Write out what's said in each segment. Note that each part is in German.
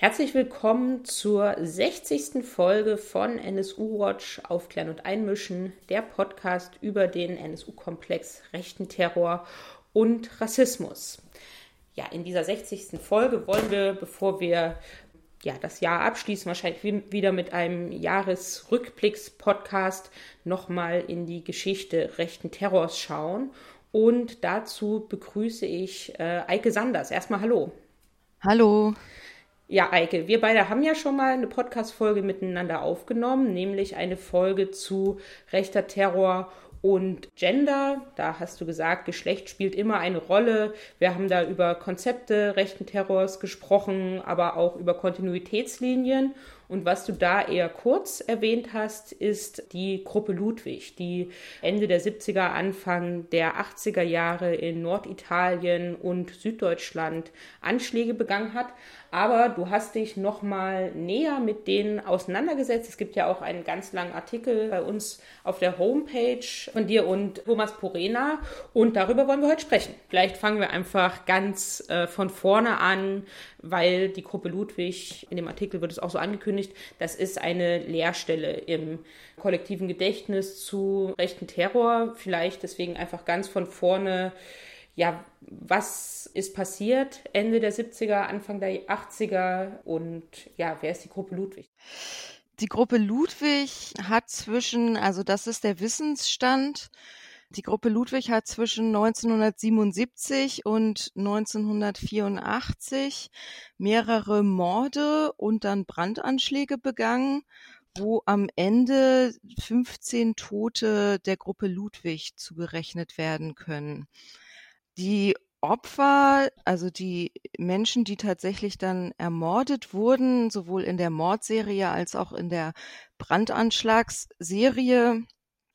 Herzlich willkommen zur 60. Folge von NSU Watch Aufklären und Einmischen, der Podcast über den NSU-Komplex rechten Terror und Rassismus. Ja, in dieser 60. Folge wollen wir, bevor wir ja, das Jahr abschließen, wahrscheinlich wieder mit einem Jahresrückblicks-Podcast nochmal in die Geschichte rechten Terrors schauen. Und dazu begrüße ich äh, Eike Sanders. Erstmal Hallo. Hallo. Ja, Eike, wir beide haben ja schon mal eine Podcast-Folge miteinander aufgenommen, nämlich eine Folge zu rechter Terror und Gender. Da hast du gesagt, Geschlecht spielt immer eine Rolle. Wir haben da über Konzepte rechten Terrors gesprochen, aber auch über Kontinuitätslinien. Und was du da eher kurz erwähnt hast, ist die Gruppe Ludwig, die Ende der 70er, Anfang der 80er Jahre in Norditalien und Süddeutschland Anschläge begangen hat. Aber du hast dich noch mal näher mit denen auseinandergesetzt. Es gibt ja auch einen ganz langen Artikel bei uns auf der Homepage von dir und Thomas Porena. Und darüber wollen wir heute sprechen. Vielleicht fangen wir einfach ganz äh, von vorne an, weil die Gruppe Ludwig, in dem Artikel wird es auch so angekündigt, das ist eine Leerstelle im kollektiven Gedächtnis zu rechten Terror. Vielleicht deswegen einfach ganz von vorne ja, was ist passiert Ende der 70er, Anfang der 80er und ja, wer ist die Gruppe Ludwig? Die Gruppe Ludwig hat zwischen, also das ist der Wissensstand, die Gruppe Ludwig hat zwischen 1977 und 1984 mehrere Morde und dann Brandanschläge begangen, wo am Ende 15 Tote der Gruppe Ludwig zugerechnet werden können. Die Opfer, also die Menschen, die tatsächlich dann ermordet wurden, sowohl in der Mordserie als auch in der Brandanschlagsserie,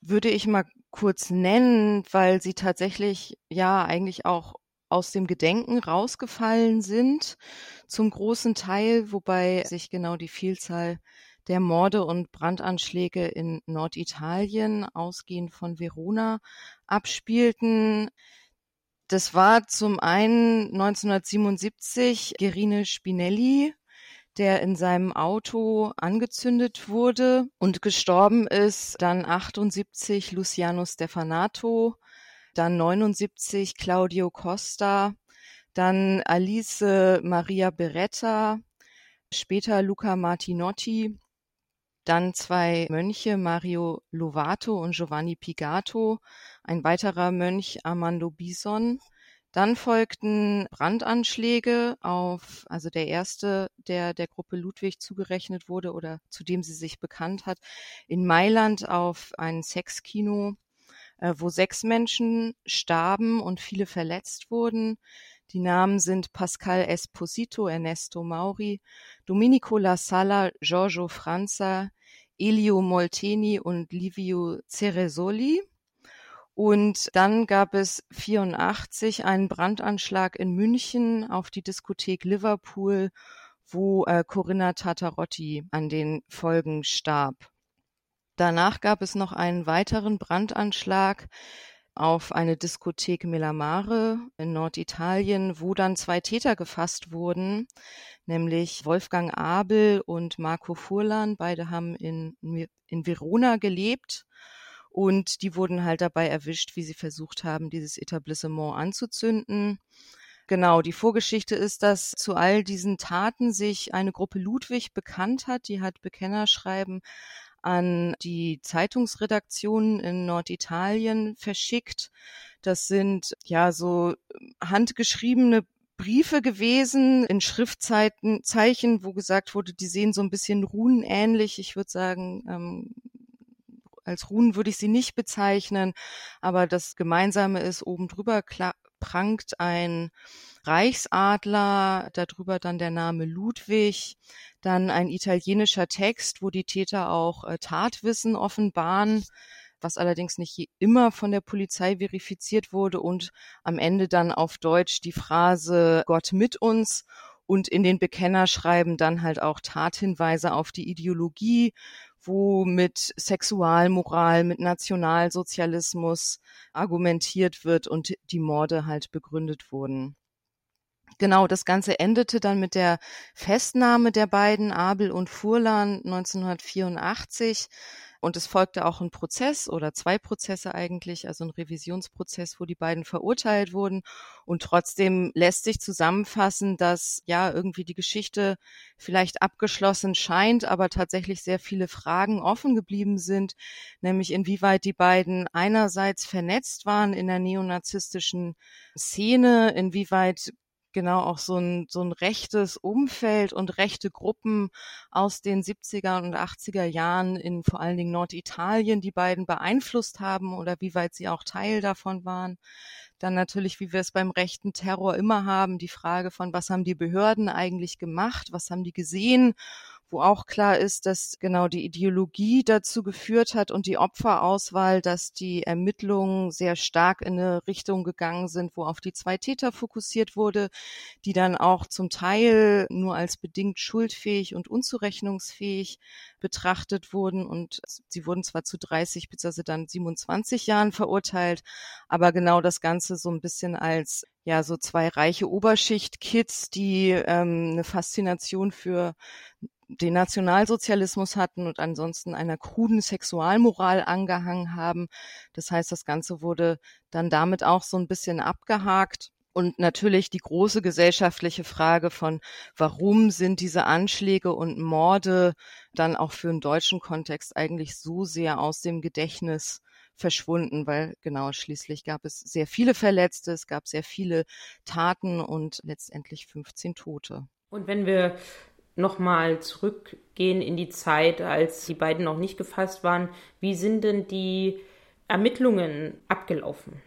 würde ich mal kurz nennen, weil sie tatsächlich ja eigentlich auch aus dem Gedenken rausgefallen sind, zum großen Teil, wobei sich genau die Vielzahl der Morde und Brandanschläge in Norditalien, ausgehend von Verona, abspielten. Das war zum einen 1977 Gerine Spinelli, der in seinem Auto angezündet wurde und gestorben ist. Dann 78 Luciano Stefanato, dann 79 Claudio Costa, dann Alice Maria Beretta, später Luca Martinotti, dann zwei Mönche, Mario Lovato und Giovanni Pigato, ein weiterer Mönch, Armando Bison. Dann folgten Brandanschläge auf, also der erste, der der Gruppe Ludwig zugerechnet wurde oder zu dem sie sich bekannt hat, in Mailand auf ein Sexkino, äh, wo sechs Menschen starben und viele verletzt wurden. Die Namen sind Pascal Esposito, Ernesto Mauri, Domenico La Sala, Giorgio Franza, Elio Molteni und Livio Ceresoli. Und dann gab es 84 einen Brandanschlag in München auf die Diskothek Liverpool, wo äh, Corinna Tatarotti an den Folgen starb. Danach gab es noch einen weiteren Brandanschlag auf eine Diskothek Melamare in Norditalien, wo dann zwei Täter gefasst wurden, nämlich Wolfgang Abel und Marco Furlan. Beide haben in, in Verona gelebt und die wurden halt dabei erwischt, wie sie versucht haben, dieses Etablissement anzuzünden. Genau, die Vorgeschichte ist, dass zu all diesen Taten sich eine Gruppe Ludwig bekannt hat. Die hat Bekennerschreiben an die Zeitungsredaktionen in Norditalien verschickt. Das sind ja so handgeschriebene Briefe gewesen in Schriftzeiten, Zeichen, wo gesagt wurde, die sehen so ein bisschen runenähnlich. Ich würde sagen, ähm, als Runen würde ich sie nicht bezeichnen, aber das Gemeinsame ist, oben drüber prangt ein Reichsadler, darüber dann der Name Ludwig, dann ein italienischer Text, wo die Täter auch äh, Tatwissen offenbaren, was allerdings nicht immer von der Polizei verifiziert wurde und am Ende dann auf Deutsch die Phrase Gott mit uns und in den Bekennerschreiben dann halt auch Tathinweise auf die Ideologie, wo mit Sexualmoral, mit Nationalsozialismus argumentiert wird und die Morde halt begründet wurden. Genau, das Ganze endete dann mit der Festnahme der beiden, Abel und Furlan, 1984. Und es folgte auch ein Prozess oder zwei Prozesse eigentlich, also ein Revisionsprozess, wo die beiden verurteilt wurden. Und trotzdem lässt sich zusammenfassen, dass ja irgendwie die Geschichte vielleicht abgeschlossen scheint, aber tatsächlich sehr viele Fragen offen geblieben sind, nämlich inwieweit die beiden einerseits vernetzt waren in der neonazistischen Szene, inwieweit genau auch so ein, so ein rechtes Umfeld und rechte Gruppen aus den 70er und 80er Jahren in vor allen Dingen Norditalien die beiden beeinflusst haben oder wie weit sie auch Teil davon waren. Dann natürlich, wie wir es beim rechten Terror immer haben, die Frage von, was haben die Behörden eigentlich gemacht, was haben die gesehen wo auch klar ist, dass genau die Ideologie dazu geführt hat und die Opferauswahl, dass die Ermittlungen sehr stark in eine Richtung gegangen sind, wo auf die zwei Täter fokussiert wurde, die dann auch zum Teil nur als bedingt schuldfähig und unzurechnungsfähig betrachtet wurden und sie wurden zwar zu 30 bzw. dann 27 Jahren verurteilt, aber genau das Ganze so ein bisschen als ja so zwei reiche Oberschicht-Kids, die ähm, eine Faszination für den Nationalsozialismus hatten und ansonsten einer kruden Sexualmoral angehangen haben. Das heißt, das Ganze wurde dann damit auch so ein bisschen abgehakt. Und natürlich die große gesellschaftliche Frage von, warum sind diese Anschläge und Morde dann auch für einen deutschen Kontext eigentlich so sehr aus dem Gedächtnis verschwunden, weil genau schließlich gab es sehr viele Verletzte, es gab sehr viele Taten und letztendlich 15 Tote. Und wenn wir nochmal zurückgehen in die Zeit, als die beiden noch nicht gefasst waren. Wie sind denn die Ermittlungen abgelaufen?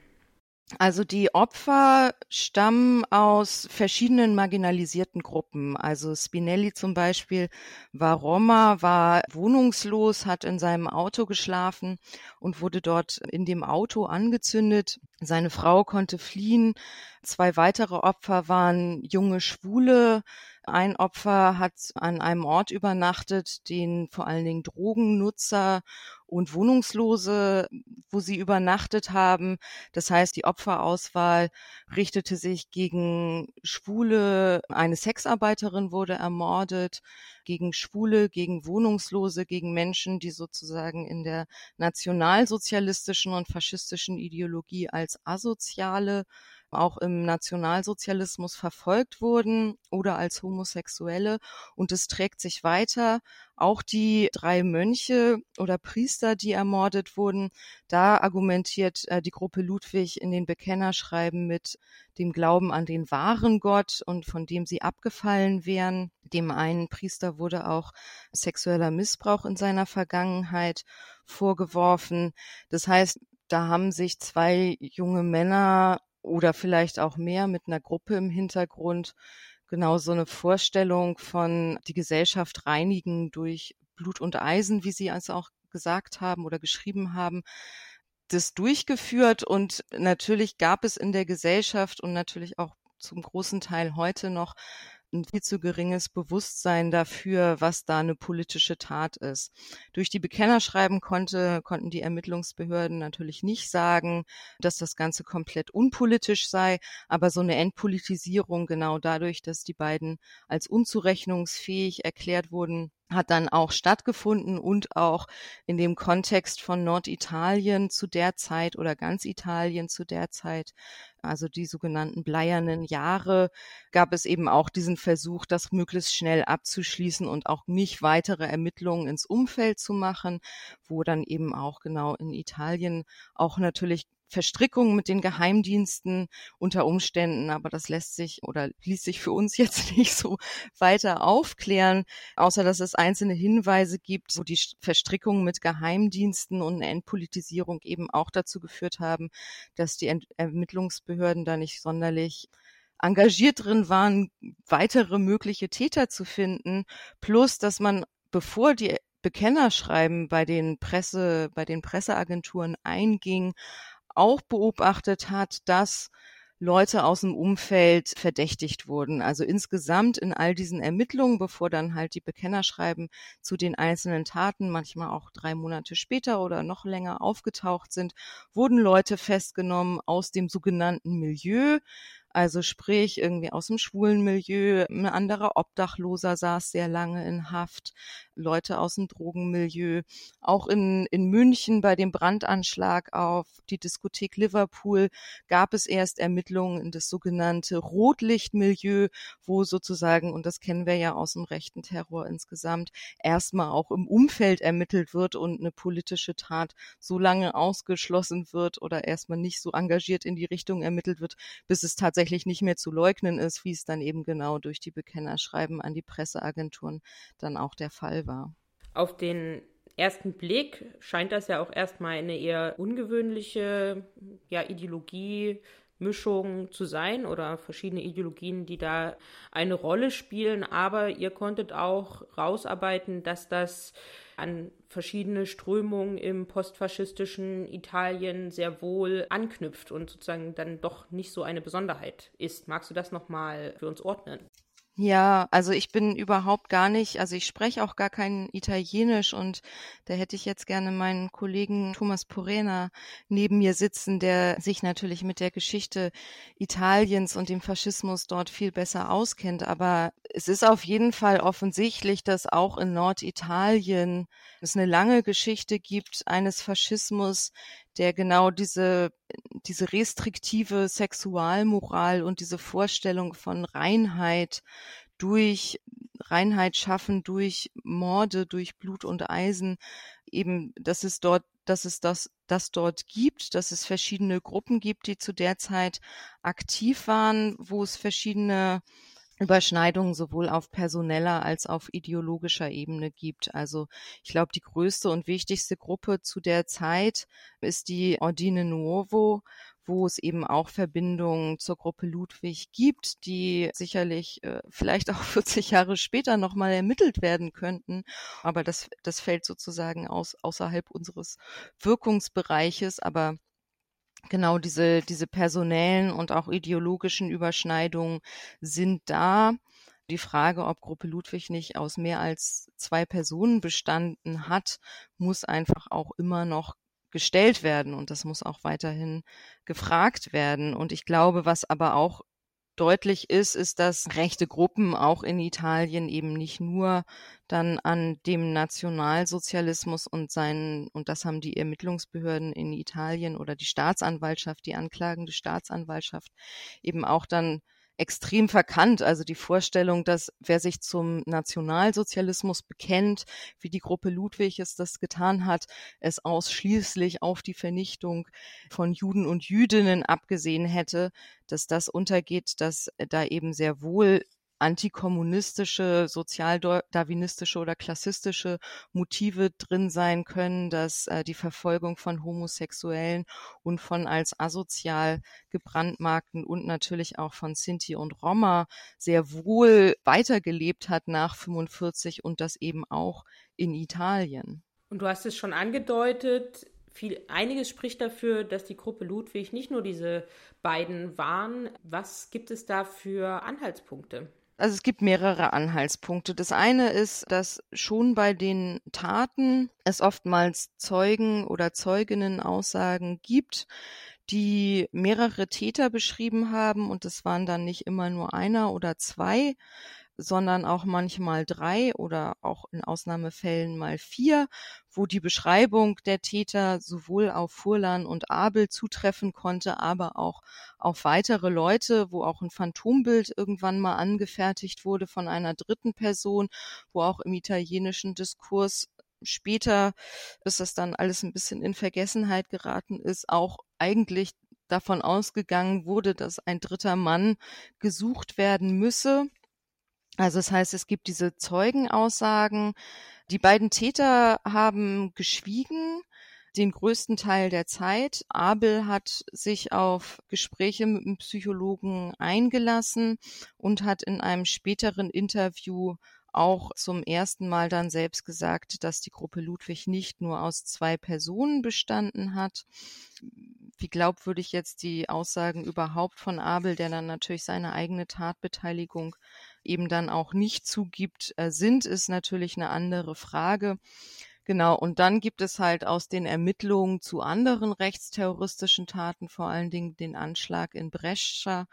Also die Opfer stammen aus verschiedenen marginalisierten Gruppen. Also Spinelli zum Beispiel war Roma, war wohnungslos, hat in seinem Auto geschlafen und wurde dort in dem Auto angezündet. Seine Frau konnte fliehen. Zwei weitere Opfer waren junge Schwule, ein Opfer hat an einem Ort übernachtet, den vor allen Dingen Drogennutzer und Wohnungslose, wo sie übernachtet haben. Das heißt, die Opferauswahl richtete sich gegen Schwule, eine Sexarbeiterin wurde ermordet, gegen Schwule, gegen Wohnungslose, gegen Menschen, die sozusagen in der nationalsozialistischen und faschistischen Ideologie als Asoziale auch im Nationalsozialismus verfolgt wurden oder als Homosexuelle. Und es trägt sich weiter. Auch die drei Mönche oder Priester, die ermordet wurden, da argumentiert äh, die Gruppe Ludwig in den Bekennerschreiben mit dem Glauben an den wahren Gott und von dem sie abgefallen wären. Dem einen Priester wurde auch sexueller Missbrauch in seiner Vergangenheit vorgeworfen. Das heißt, da haben sich zwei junge Männer oder vielleicht auch mehr mit einer Gruppe im Hintergrund genau so eine Vorstellung von die Gesellschaft reinigen durch Blut und Eisen, wie Sie es auch gesagt haben oder geschrieben haben, das durchgeführt. Und natürlich gab es in der Gesellschaft und natürlich auch zum großen Teil heute noch ein viel zu geringes Bewusstsein dafür, was da eine politische Tat ist. Durch die Bekennerschreiben konnte, konnten die Ermittlungsbehörden natürlich nicht sagen, dass das Ganze komplett unpolitisch sei, aber so eine Entpolitisierung genau dadurch, dass die beiden als unzurechnungsfähig erklärt wurden, hat dann auch stattgefunden und auch in dem Kontext von Norditalien zu der Zeit oder ganz Italien zu der Zeit also die sogenannten bleiernen Jahre, gab es eben auch diesen Versuch, das möglichst schnell abzuschließen und auch nicht weitere Ermittlungen ins Umfeld zu machen, wo dann eben auch genau in Italien auch natürlich Verstrickungen mit den Geheimdiensten unter Umständen, aber das lässt sich oder ließ sich für uns jetzt nicht so weiter aufklären, außer dass es einzelne Hinweise gibt, wo die Verstrickungen mit Geheimdiensten und eine Entpolitisierung eben auch dazu geführt haben, dass die Ermittlungsbehörden da nicht sonderlich engagiert drin waren, weitere mögliche Täter zu finden, plus dass man bevor die Bekennerschreiben bei den Presse, bei den Presseagenturen einging, auch beobachtet hat, dass Leute aus dem Umfeld verdächtigt wurden. Also insgesamt in all diesen Ermittlungen, bevor dann halt die Bekennerschreiben zu den einzelnen Taten manchmal auch drei Monate später oder noch länger aufgetaucht sind, wurden Leute festgenommen aus dem sogenannten Milieu, Also sprich, irgendwie aus dem schwulen Milieu, ein anderer Obdachloser saß sehr lange in Haft, Leute aus dem Drogenmilieu. Auch in, in München bei dem Brandanschlag auf die Diskothek Liverpool gab es erst Ermittlungen in das sogenannte Rotlichtmilieu, wo sozusagen, und das kennen wir ja aus dem rechten Terror insgesamt, erstmal auch im Umfeld ermittelt wird und eine politische Tat so lange ausgeschlossen wird oder erstmal nicht so engagiert in die Richtung ermittelt wird, bis es tatsächlich nicht mehr zu leugnen ist, wie es dann eben genau durch die Bekennerschreiben an die Presseagenturen dann auch der Fall war. Auf den ersten Blick scheint das ja auch erstmal eine eher ungewöhnliche ja, Ideologie, Mischung zu sein oder verschiedene Ideologien, die da eine Rolle spielen. Aber ihr konntet auch rausarbeiten, dass das an verschiedene Strömungen im postfaschistischen Italien sehr wohl anknüpft und sozusagen dann doch nicht so eine Besonderheit ist. Magst du das nochmal für uns ordnen? Ja, also ich bin überhaupt gar nicht, also ich spreche auch gar kein Italienisch und da hätte ich jetzt gerne meinen Kollegen Thomas Porena neben mir sitzen, der sich natürlich mit der Geschichte Italiens und dem Faschismus dort viel besser auskennt. Aber es ist auf jeden Fall offensichtlich, dass auch in Norditalien es eine lange Geschichte gibt eines Faschismus, der genau diese, diese restriktive Sexualmoral und diese Vorstellung von Reinheit durch Reinheit schaffen, durch Morde, durch Blut und Eisen, eben, dass es dort, dass es das, das dort gibt, dass es verschiedene Gruppen gibt, die zu der Zeit aktiv waren, wo es verschiedene Überschneidungen sowohl auf personeller als auf ideologischer Ebene gibt. Also ich glaube, die größte und wichtigste Gruppe zu der Zeit ist die Ordine Nuovo, wo es eben auch Verbindungen zur Gruppe Ludwig gibt, die sicherlich äh, vielleicht auch 40 Jahre später nochmal ermittelt werden könnten. Aber das, das fällt sozusagen aus, außerhalb unseres Wirkungsbereiches. Aber genau diese, diese personellen und auch ideologischen Überschneidungen sind da. Die Frage, ob Gruppe Ludwig nicht aus mehr als zwei Personen bestanden hat, muss einfach auch immer noch gestellt werden und das muss auch weiterhin gefragt werden. Und ich glaube, was aber auch deutlich ist, ist, dass rechte Gruppen auch in Italien eben nicht nur dann an dem Nationalsozialismus und seinen, und das haben die Ermittlungsbehörden in Italien oder die Staatsanwaltschaft, die anklagende Staatsanwaltschaft eben auch dann extrem verkannt. Also die Vorstellung, dass wer sich zum Nationalsozialismus bekennt, wie die Gruppe Ludwig es das getan hat, es ausschließlich auf die Vernichtung von Juden und Jüdinnen abgesehen hätte, dass das untergeht, dass da eben sehr wohl antikommunistische, sozialdarwinistische oder klassistische Motive drin sein können, dass äh, die Verfolgung von Homosexuellen und von als asozial gebrandmarkten und natürlich auch von Sinti und Roma sehr wohl weitergelebt hat nach 45 und das eben auch in Italien. Und du hast es schon angedeutet, viel, einiges spricht dafür, dass die Gruppe Ludwig nicht nur diese beiden waren. Was gibt es da für Anhaltspunkte? Also es gibt mehrere Anhaltspunkte. Das eine ist, dass schon bei den Taten es oftmals Zeugen oder Zeuginnen Aussagen gibt, die mehrere Täter beschrieben haben und es waren dann nicht immer nur einer oder zwei, sondern auch manchmal drei oder auch in Ausnahmefällen mal vier, wo die Beschreibung der Täter sowohl auf Furlan und Abel zutreffen konnte, aber auch auf weitere Leute, wo auch ein Phantombild irgendwann mal angefertigt wurde von einer dritten Person, wo auch im italienischen Diskurs später, bis das dann alles ein bisschen in Vergessenheit geraten ist, auch eigentlich davon ausgegangen wurde, dass ein dritter Mann gesucht werden müsse. Also das heißt, es gibt diese Zeugenaussagen. Die beiden Täter haben geschwiegen den größten Teil der Zeit. Abel hat sich auf Gespräche mit dem Psychologen eingelassen und hat in einem späteren Interview auch zum ersten Mal dann selbst gesagt, dass die Gruppe Ludwig nicht nur aus zwei Personen bestanden hat. Wie glaubwürdig jetzt die Aussagen überhaupt von Abel, der dann natürlich seine eigene Tatbeteiligung eben dann auch nicht zugibt, äh, sind, ist natürlich eine andere Frage. Genau, und dann gibt es halt aus den Ermittlungen zu anderen rechtsterroristischen Taten, vor allen Dingen den Anschlag in Brescia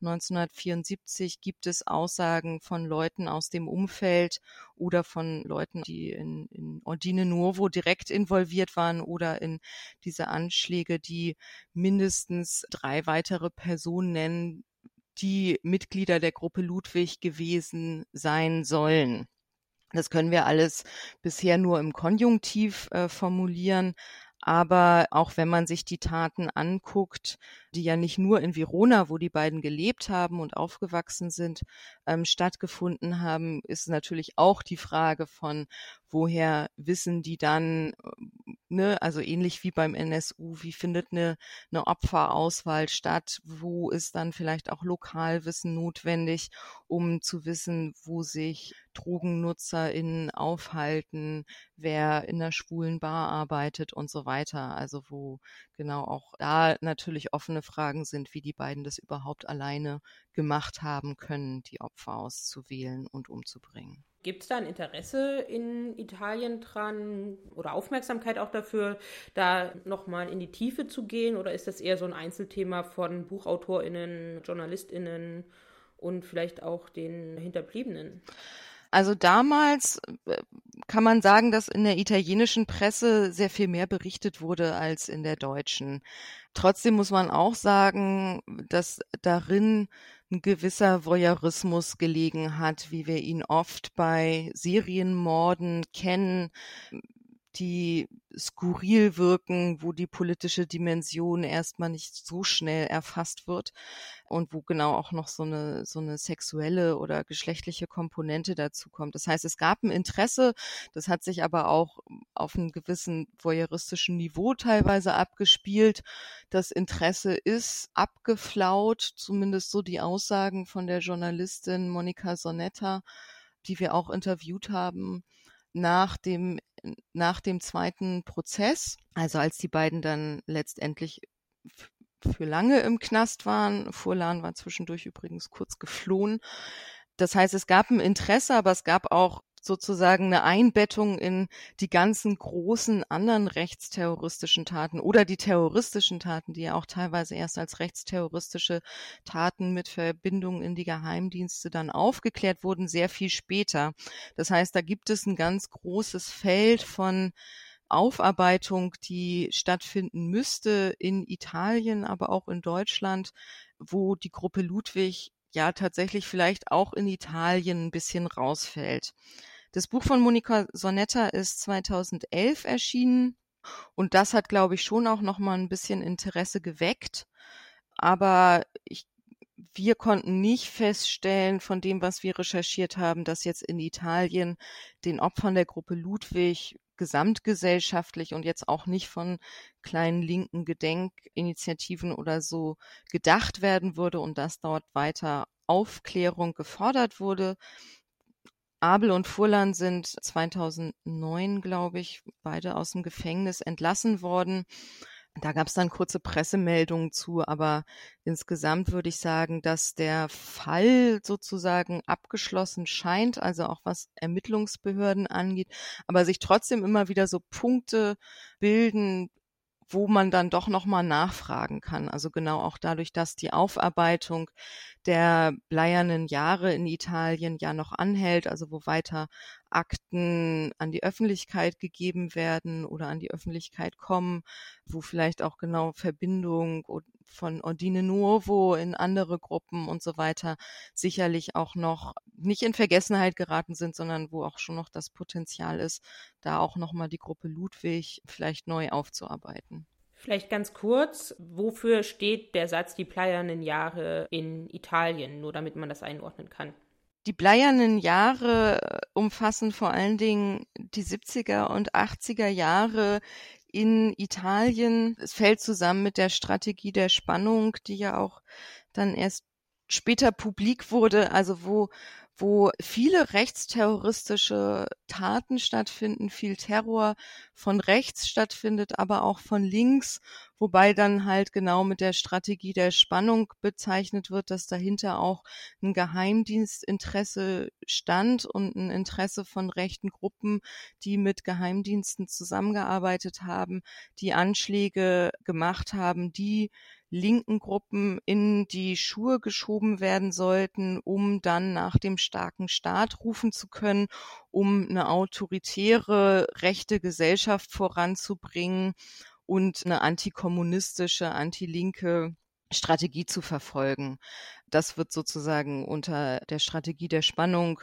1974, gibt es Aussagen von Leuten aus dem Umfeld oder von Leuten, die in, in Ordine Nuovo direkt involviert waren oder in diese Anschläge, die mindestens drei weitere Personen nennen, die Mitglieder der Gruppe Ludwig gewesen sein sollen. Das können wir alles bisher nur im Konjunktiv äh, formulieren. Aber auch wenn man sich die Taten anguckt, die ja nicht nur in Verona, wo die beiden gelebt haben und aufgewachsen sind, ähm, stattgefunden haben, ist natürlich auch die Frage von, woher wissen die dann, äh, ne, also ähnlich wie beim NSU, wie findet eine, eine Opferauswahl statt, wo ist dann vielleicht auch Lokalwissen notwendig, um zu wissen, wo sich DrogennutzerInnen aufhalten, wer in der schwulen Bar arbeitet und so weiter. Also wo genau auch da natürlich offene Fragen sind, wie die beiden das überhaupt alleine gemacht haben können, die Opfer auszuwählen und umzubringen. Gibt es da ein Interesse in Italien dran oder Aufmerksamkeit auch dafür, da nochmal in die Tiefe zu gehen? Oder ist das eher so ein Einzelthema von BuchautorInnen, JournalistInnen und vielleicht auch den Hinterbliebenen? Also damals äh, kann man sagen, dass in der italienischen Presse sehr viel mehr berichtet wurde als in der deutschen. Trotzdem muss man auch sagen, dass darin ein gewisser Voyeurismus gelegen hat, wie wir ihn oft bei Serienmorden kennen, die skurril wirken, wo die politische Dimension erstmal nicht so schnell erfasst wird und wo genau auch noch so eine, so eine sexuelle oder geschlechtliche Komponente dazu kommt. Das heißt, es gab ein Interesse, das hat sich aber auch auf einem gewissen voyeuristischen Niveau teilweise abgespielt. Das Interesse ist abgeflaut, zumindest so die Aussagen von der Journalistin Monika Sonetta, die wir auch interviewt haben nach dem nach dem zweiten Prozess, also als die beiden dann letztendlich für lange im Knast waren. Furlan war zwischendurch übrigens kurz geflohen. Das heißt, es gab ein Interesse, aber es gab auch sozusagen eine Einbettung in die ganzen großen anderen rechtsterroristischen Taten oder die terroristischen Taten, die ja auch teilweise erst als rechtsterroristische Taten mit Verbindung in die Geheimdienste dann aufgeklärt wurden, sehr viel später. Das heißt, da gibt es ein ganz großes Feld von Aufarbeitung, die stattfinden müsste in Italien, aber auch in Deutschland, wo die Gruppe Ludwig ja tatsächlich vielleicht auch in Italien ein bisschen rausfällt. Das Buch von Monika Sonetta ist 2011 erschienen und das hat, glaube ich, schon auch noch mal ein bisschen Interesse geweckt. Aber ich, wir konnten nicht feststellen von dem, was wir recherchiert haben, dass jetzt in Italien den Opfern der Gruppe Ludwig gesamtgesellschaftlich und jetzt auch nicht von kleinen linken Gedenkinitiativen oder so gedacht werden würde und dass dort weiter Aufklärung gefordert wurde. Abel und Furlan sind 2009, glaube ich, beide aus dem Gefängnis entlassen worden. Da gab es dann kurze Pressemeldungen zu, aber insgesamt würde ich sagen, dass der Fall sozusagen abgeschlossen scheint, also auch was Ermittlungsbehörden angeht, aber sich trotzdem immer wieder so Punkte bilden, wo man dann doch nochmal nachfragen kann. Also genau auch dadurch, dass die Aufarbeitung der bleiernen Jahre in Italien ja noch anhält, also wo weiter Akten an die Öffentlichkeit gegeben werden oder an die Öffentlichkeit kommen, wo vielleicht auch genau Verbindung von Ordine Nuovo in andere Gruppen und so weiter sicherlich auch noch nicht in Vergessenheit geraten sind, sondern wo auch schon noch das Potenzial ist, da auch nochmal die Gruppe Ludwig vielleicht neu aufzuarbeiten. Vielleicht ganz kurz, wofür steht der Satz die pleiernen Jahre in Italien, nur damit man das einordnen kann? Die bleiernen Jahre umfassen vor allen Dingen die 70er und 80er Jahre in Italien. Es fällt zusammen mit der Strategie der Spannung, die ja auch dann erst später publik wurde, also wo wo viele rechtsterroristische Taten stattfinden, viel Terror von rechts stattfindet, aber auch von links, wobei dann halt genau mit der Strategie der Spannung bezeichnet wird, dass dahinter auch ein Geheimdienstinteresse stand und ein Interesse von rechten Gruppen, die mit Geheimdiensten zusammengearbeitet haben, die Anschläge gemacht haben, die linken Gruppen in die Schuhe geschoben werden sollten, um dann nach dem starken Staat rufen zu können, um eine autoritäre rechte Gesellschaft voranzubringen und eine antikommunistische, antilinke Strategie zu verfolgen. Das wird sozusagen unter der Strategie der Spannung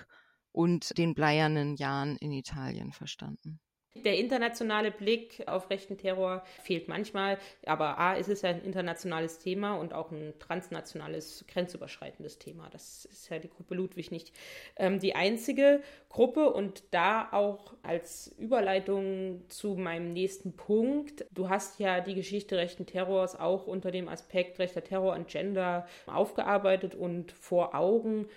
und den bleiernen Jahren in Italien verstanden. Der internationale Blick auf rechten Terror fehlt manchmal, aber A ist es ja ein internationales Thema und auch ein transnationales, grenzüberschreitendes Thema. Das ist ja die Gruppe Ludwig nicht ähm, die einzige Gruppe und da auch als Überleitung zu meinem nächsten Punkt. Du hast ja die Geschichte rechten Terrors auch unter dem Aspekt rechter Terror und Gender aufgearbeitet und vor Augen.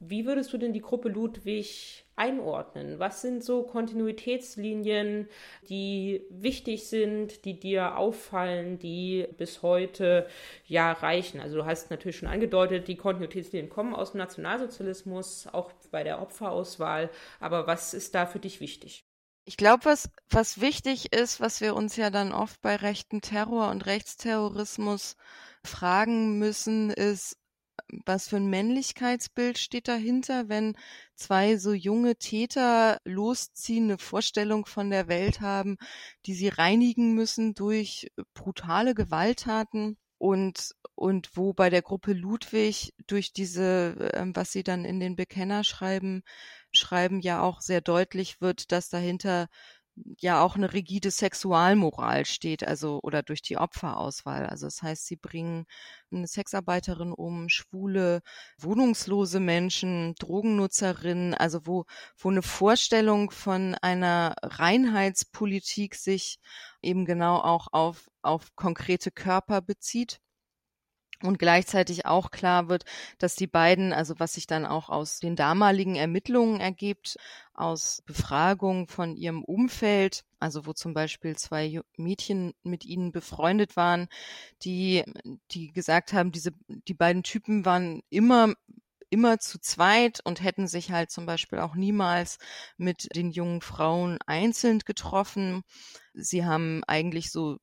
Wie würdest du denn die Gruppe Ludwig einordnen? Was sind so Kontinuitätslinien, die wichtig sind, die dir auffallen, die bis heute ja reichen? Also du hast natürlich schon angedeutet, die Kontinuitätslinien kommen aus dem Nationalsozialismus, auch bei der Opferauswahl. Aber was ist da für dich wichtig? Ich glaube, was, was wichtig ist, was wir uns ja dann oft bei rechten Terror und Rechtsterrorismus fragen müssen, ist, was für ein Männlichkeitsbild steht dahinter, wenn zwei so junge Täter losziehen, eine Vorstellung von der Welt haben, die sie reinigen müssen durch brutale Gewalttaten und und wo bei der Gruppe Ludwig durch diese, ähm, was sie dann in den Bekenner schreiben, schreiben ja auch sehr deutlich wird, dass dahinter ja auch eine rigide Sexualmoral steht, also oder durch die Opferauswahl. Also das heißt, sie bringen eine Sexarbeiterin um, schwule, wohnungslose Menschen, Drogennutzerinnen, also wo, wo eine Vorstellung von einer Reinheitspolitik sich eben genau auch auf, auf konkrete Körper bezieht und gleichzeitig auch klar wird, dass die beiden, also was sich dann auch aus den damaligen Ermittlungen ergibt, aus Befragungen von ihrem Umfeld, also wo zum Beispiel zwei Mädchen mit ihnen befreundet waren, die, die gesagt haben, diese, die beiden Typen waren immer immer zu zweit und hätten sich halt zum Beispiel auch niemals mit den jungen Frauen einzeln getroffen. Sie haben eigentlich so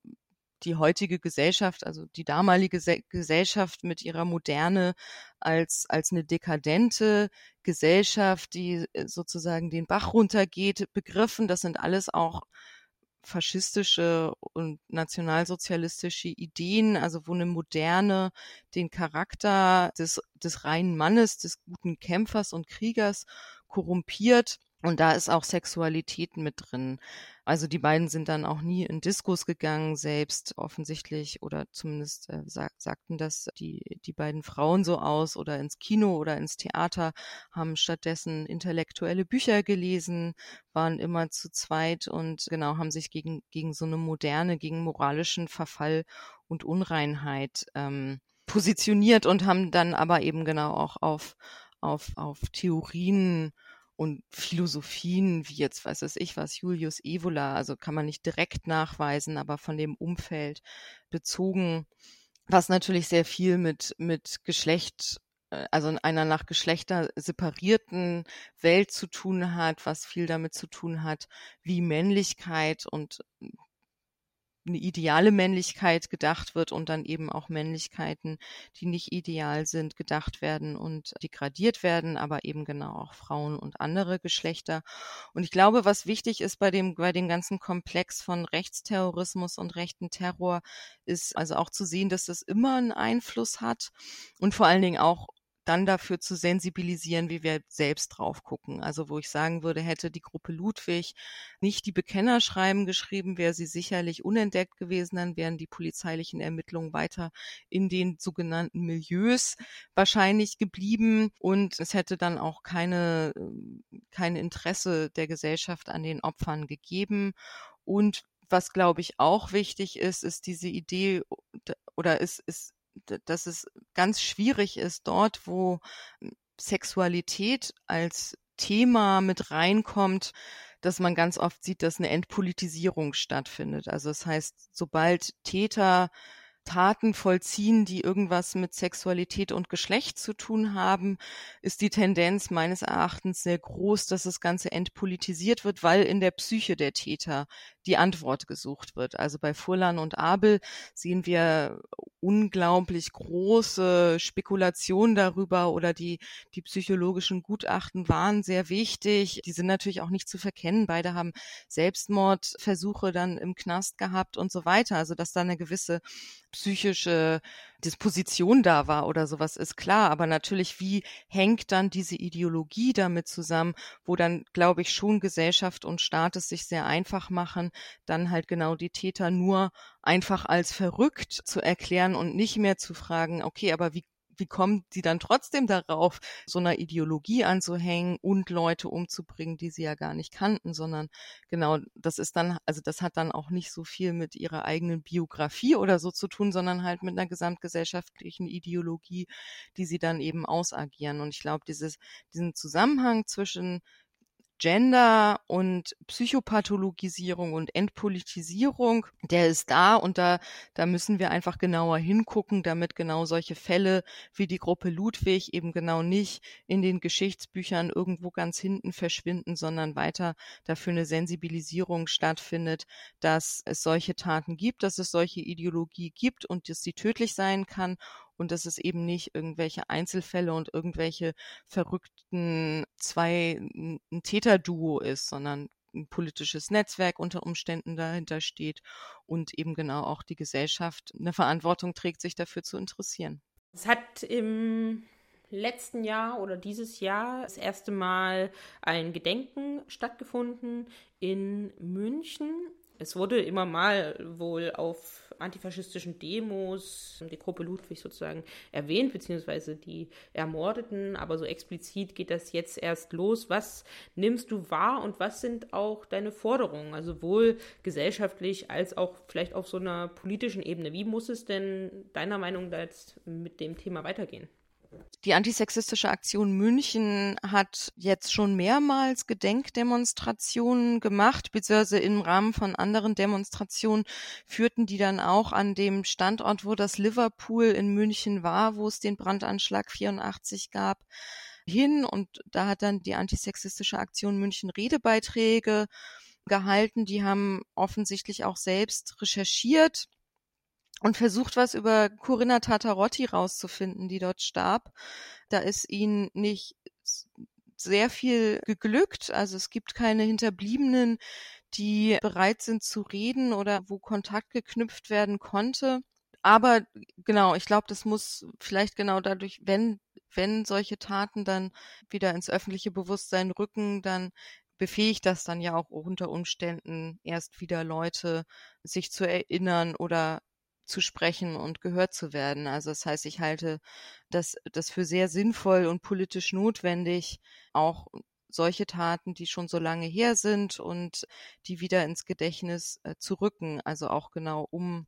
die heutige Gesellschaft, also die damalige Gesellschaft mit ihrer Moderne als, als eine dekadente Gesellschaft, die äh, sozusagen den Bach runtergeht, begriffen. Das sind alles auch faschistische und nationalsozialistische Ideen, also wo eine Moderne den Charakter des, des reinen Mannes, des guten Kämpfers und Kriegers korrumpiert und da ist auch Sexualität mit drin. Also die beiden sind dann auch nie in Diskos gegangen, selbst offensichtlich, oder zumindest äh, sag, sagten das die, die beiden Frauen so aus, oder ins Kino oder ins Theater, haben stattdessen intellektuelle Bücher gelesen, waren immer zu zweit und genau haben sich gegen, gegen so eine moderne, gegen moralischen Verfall und Unreinheit ähm, positioniert und haben dann aber eben genau auch auf, auf, auf Theorien und Philosophien, wie jetzt weiß es ich was, Julius Evola, also kann man nicht direkt nachweisen, aber von dem Umfeld bezogen, was natürlich sehr viel mit, mit Geschlecht äh, also in einer nach Geschlechter separierten Welt zu tun hat, was viel damit zu tun hat, wie Männlichkeit und eine ideale Männlichkeit gedacht wird und dann eben auch Männlichkeiten, die nicht ideal sind, gedacht werden und degradiert werden, aber eben genau auch Frauen und andere Geschlechter. Und ich glaube, was wichtig ist bei dem, bei dem ganzen Komplex von Rechtsterrorismus und rechten Terror, ist also auch zu sehen, dass das immer einen Einfluss hat und vor allen Dingen auch dann dafür zu sensibilisieren, wie wir selbst drauf gucken. Also wo ich sagen würde, hätte die Gruppe Ludwig nicht die Bekennerschreiben geschrieben, wäre sie sicherlich unentdeckt gewesen, dann wären die polizeilichen Ermittlungen weiter in den sogenannten Milieus wahrscheinlich geblieben und es hätte dann auch keine, kein Interesse der Gesellschaft an den Opfern gegeben. Und was glaube ich auch wichtig ist, ist diese Idee oder ist, ist dass es ganz schwierig ist, dort, wo Sexualität als Thema mit reinkommt, dass man ganz oft sieht, dass eine Entpolitisierung stattfindet. Also das heißt, sobald Täter Taten vollziehen, die irgendwas mit Sexualität und Geschlecht zu tun haben, ist die Tendenz meines Erachtens sehr groß, dass das Ganze entpolitisiert wird, weil in der Psyche der Täter die Antwort gesucht wird. Also bei Furlan und Abel sehen wir unglaublich große Spekulationen darüber oder die, die psychologischen Gutachten waren sehr wichtig. Die sind natürlich auch nicht zu verkennen. Beide haben Selbstmordversuche dann im Knast gehabt und so weiter. Also dass da eine gewisse psychische Disposition da war oder sowas ist klar. Aber natürlich, wie hängt dann diese Ideologie damit zusammen, wo dann, glaube ich, schon Gesellschaft und Staat es sich sehr einfach machen, dann halt genau die Täter nur einfach als verrückt zu erklären und nicht mehr zu fragen, okay, aber wie wie kommen die dann trotzdem darauf, so einer Ideologie anzuhängen und Leute umzubringen, die sie ja gar nicht kannten, sondern genau, das ist dann, also das hat dann auch nicht so viel mit ihrer eigenen Biografie oder so zu tun, sondern halt mit einer gesamtgesellschaftlichen Ideologie, die sie dann eben ausagieren. Und ich glaube, dieses, diesen Zusammenhang zwischen Gender und Psychopathologisierung und Entpolitisierung, der ist da und da, da müssen wir einfach genauer hingucken, damit genau solche Fälle wie die Gruppe Ludwig eben genau nicht in den Geschichtsbüchern irgendwo ganz hinten verschwinden, sondern weiter dafür eine Sensibilisierung stattfindet, dass es solche Taten gibt, dass es solche Ideologie gibt und dass sie tödlich sein kann und dass es eben nicht irgendwelche Einzelfälle und irgendwelche verrückten zwei ein Täterduo ist, sondern ein politisches Netzwerk unter Umständen dahinter steht und eben genau auch die Gesellschaft eine Verantwortung trägt, sich dafür zu interessieren. Es hat im letzten Jahr oder dieses Jahr das erste Mal ein Gedenken stattgefunden in München es wurde immer mal wohl auf antifaschistischen Demos die Gruppe Ludwig sozusagen erwähnt, beziehungsweise die Ermordeten, aber so explizit geht das jetzt erst los. Was nimmst du wahr und was sind auch deine Forderungen, also sowohl gesellschaftlich als auch vielleicht auf so einer politischen Ebene? Wie muss es denn deiner Meinung nach jetzt mit dem Thema weitergehen? Die antisexistische Aktion München hat jetzt schon mehrmals Gedenkdemonstrationen gemacht, beziehungsweise im Rahmen von anderen Demonstrationen führten die dann auch an dem Standort, wo das Liverpool in München war, wo es den Brandanschlag 84 gab, hin. Und da hat dann die antisexistische Aktion München Redebeiträge gehalten. Die haben offensichtlich auch selbst recherchiert und versucht, was über Corinna Tatarotti rauszufinden, die dort starb. Da ist ihnen nicht sehr viel geglückt. Also es gibt keine Hinterbliebenen, die bereit sind zu reden oder wo Kontakt geknüpft werden konnte. Aber genau, ich glaube, das muss vielleicht genau dadurch, wenn, wenn solche Taten dann wieder ins öffentliche Bewusstsein rücken, dann befähigt das dann ja auch unter Umständen erst wieder Leute, sich zu erinnern oder zu sprechen und gehört zu werden. Also das heißt, ich halte das, das für sehr sinnvoll und politisch notwendig, auch solche Taten, die schon so lange her sind und die wieder ins Gedächtnis äh, zu rücken. Also auch genau um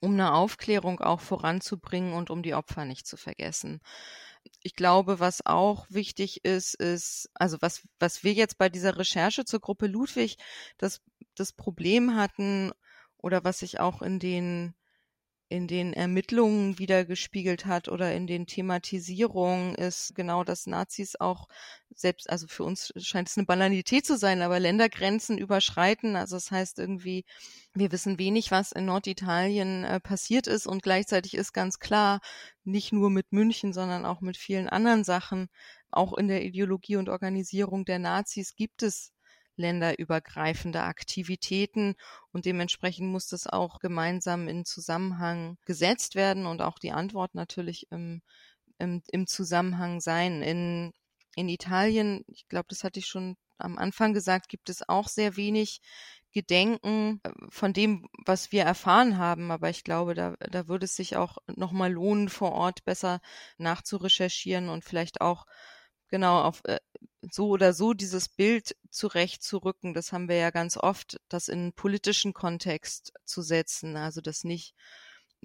um eine Aufklärung auch voranzubringen und um die Opfer nicht zu vergessen. Ich glaube, was auch wichtig ist, ist, also was, was wir jetzt bei dieser Recherche zur Gruppe Ludwig das, das Problem hatten, oder was sich auch in den in den Ermittlungen wiedergespiegelt hat oder in den Thematisierungen ist genau, dass Nazis auch selbst, also für uns scheint es eine Banalität zu sein, aber Ländergrenzen überschreiten. Also das heißt irgendwie, wir wissen wenig, was in Norditalien äh, passiert ist und gleichzeitig ist ganz klar, nicht nur mit München, sondern auch mit vielen anderen Sachen, auch in der Ideologie und Organisierung der Nazis gibt es länderübergreifende Aktivitäten und dementsprechend muss das auch gemeinsam in Zusammenhang gesetzt werden und auch die Antwort natürlich im, im, im Zusammenhang sein. In, in Italien, ich glaube, das hatte ich schon am Anfang gesagt, gibt es auch sehr wenig Gedenken äh, von dem, was wir erfahren haben. Aber ich glaube, da, da würde es sich auch nochmal lohnen, vor Ort besser nachzurecherchieren und vielleicht auch genau auf äh, so oder so dieses Bild zurechtzurücken. Das haben wir ja ganz oft, das in politischen Kontext zu setzen, also das nicht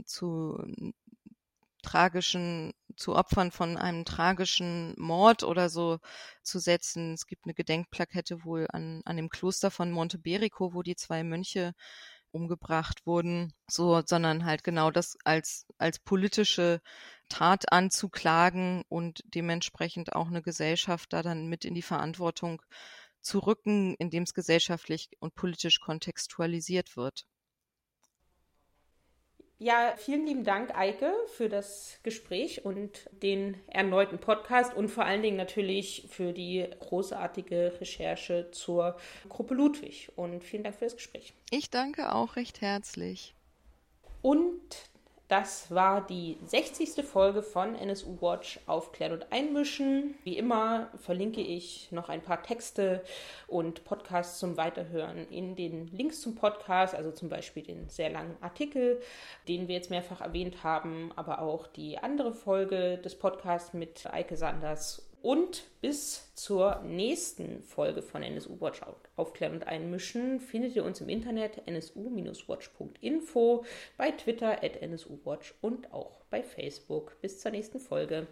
zu tragischen zu Opfern von einem tragischen Mord oder so zu setzen. Es gibt eine Gedenkplakette wohl an, an dem Kloster von Monteberico, wo die zwei Mönche umgebracht wurden, so, sondern halt genau das als, als politische Tat anzuklagen und dementsprechend auch eine Gesellschaft da dann mit in die Verantwortung zu rücken, indem es gesellschaftlich und politisch kontextualisiert wird. Ja, vielen lieben Dank, Eike, für das Gespräch und den erneuten Podcast und vor allen Dingen natürlich für die großartige Recherche zur Gruppe Ludwig. Und vielen Dank für das Gespräch. Ich danke auch recht herzlich. Und das war die 60. Folge von NSU Watch Aufklären und Einmischen. Wie immer verlinke ich noch ein paar Texte und Podcasts zum Weiterhören in den Links zum Podcast, also zum Beispiel den sehr langen Artikel, den wir jetzt mehrfach erwähnt haben, aber auch die andere Folge des Podcasts mit Eike Sanders und bis zur nächsten Folge von NSU Watch aufklären und einmischen findet ihr uns im Internet nsu-watch.info, bei Twitter at nsuwatch und auch bei Facebook. Bis zur nächsten Folge.